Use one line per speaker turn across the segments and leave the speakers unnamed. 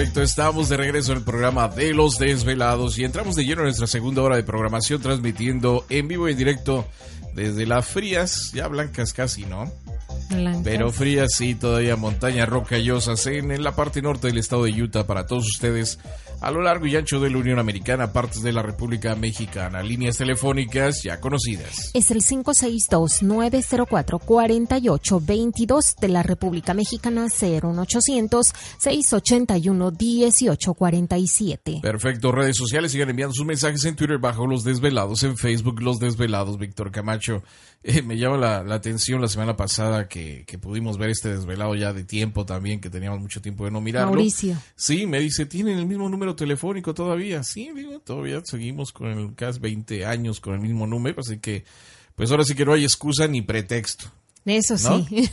Perfecto, estamos de regreso en el programa de Los Desvelados y entramos de lleno en nuestra segunda hora de programación transmitiendo en vivo y en directo desde las frías, ya blancas casi, ¿no? Pero frías sí, todavía montañas rocallosas en, en la parte norte del estado de Utah para todos ustedes a lo largo y ancho de la Unión Americana, partes de la República Mexicana. Líneas telefónicas ya conocidas.
Es el 562-904-4822 de la República Mexicana, 01800-681-1847.
Perfecto, redes sociales, sigan enviando sus mensajes en Twitter bajo Los Desvelados, en Facebook Los Desvelados, Víctor Camacho. Eh, me llama la, atención la semana pasada que, que, pudimos ver este desvelado ya de tiempo también, que teníamos mucho tiempo de no mirarlo.
Mauricio.
Sí, me dice, ¿tienen el mismo número telefónico todavía. Sí, digo, todavía seguimos con el casi 20 años con el mismo número, así que pues ahora sí que no hay excusa ni pretexto.
Eso sí.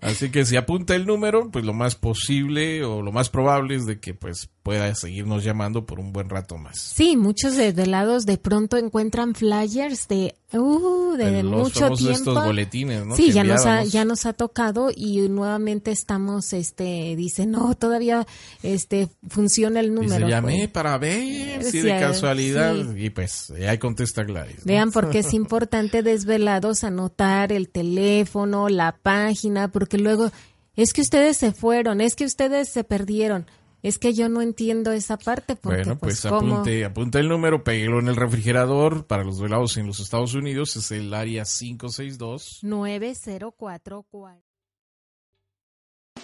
Así que si apunta el número, pues lo más posible o lo más probable es de que pues pueda seguirnos llamando por un buen rato más.
Sí, muchos desvelados de pronto encuentran flyers de uh, de, mucho tiempo.
estos boletines, ¿no?
Sí, ya nos ha, ya nos ha tocado y nuevamente estamos este dice, "No, todavía este funciona el número." Dice,
llamé pues". para ver si de casualidad y pues ahí contesta Gladys.
Vean porque es importante desvelados anotar el teléfono, la página, porque luego es que ustedes se fueron, es que ustedes se perdieron. Es que yo no entiendo esa parte. Porque,
bueno, pues,
pues
apunte, apunte el número, péguelo en el refrigerador. Para los velados en los Estados Unidos es el área 562
9044.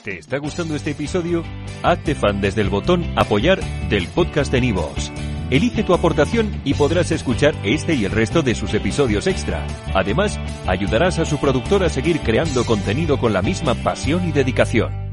¿Te está gustando este episodio? Hazte fan desde el botón Apoyar del podcast de Nivos. Elige tu aportación y podrás escuchar este y el resto de sus episodios extra. Además, ayudarás a su productor a seguir creando contenido con la misma pasión y dedicación.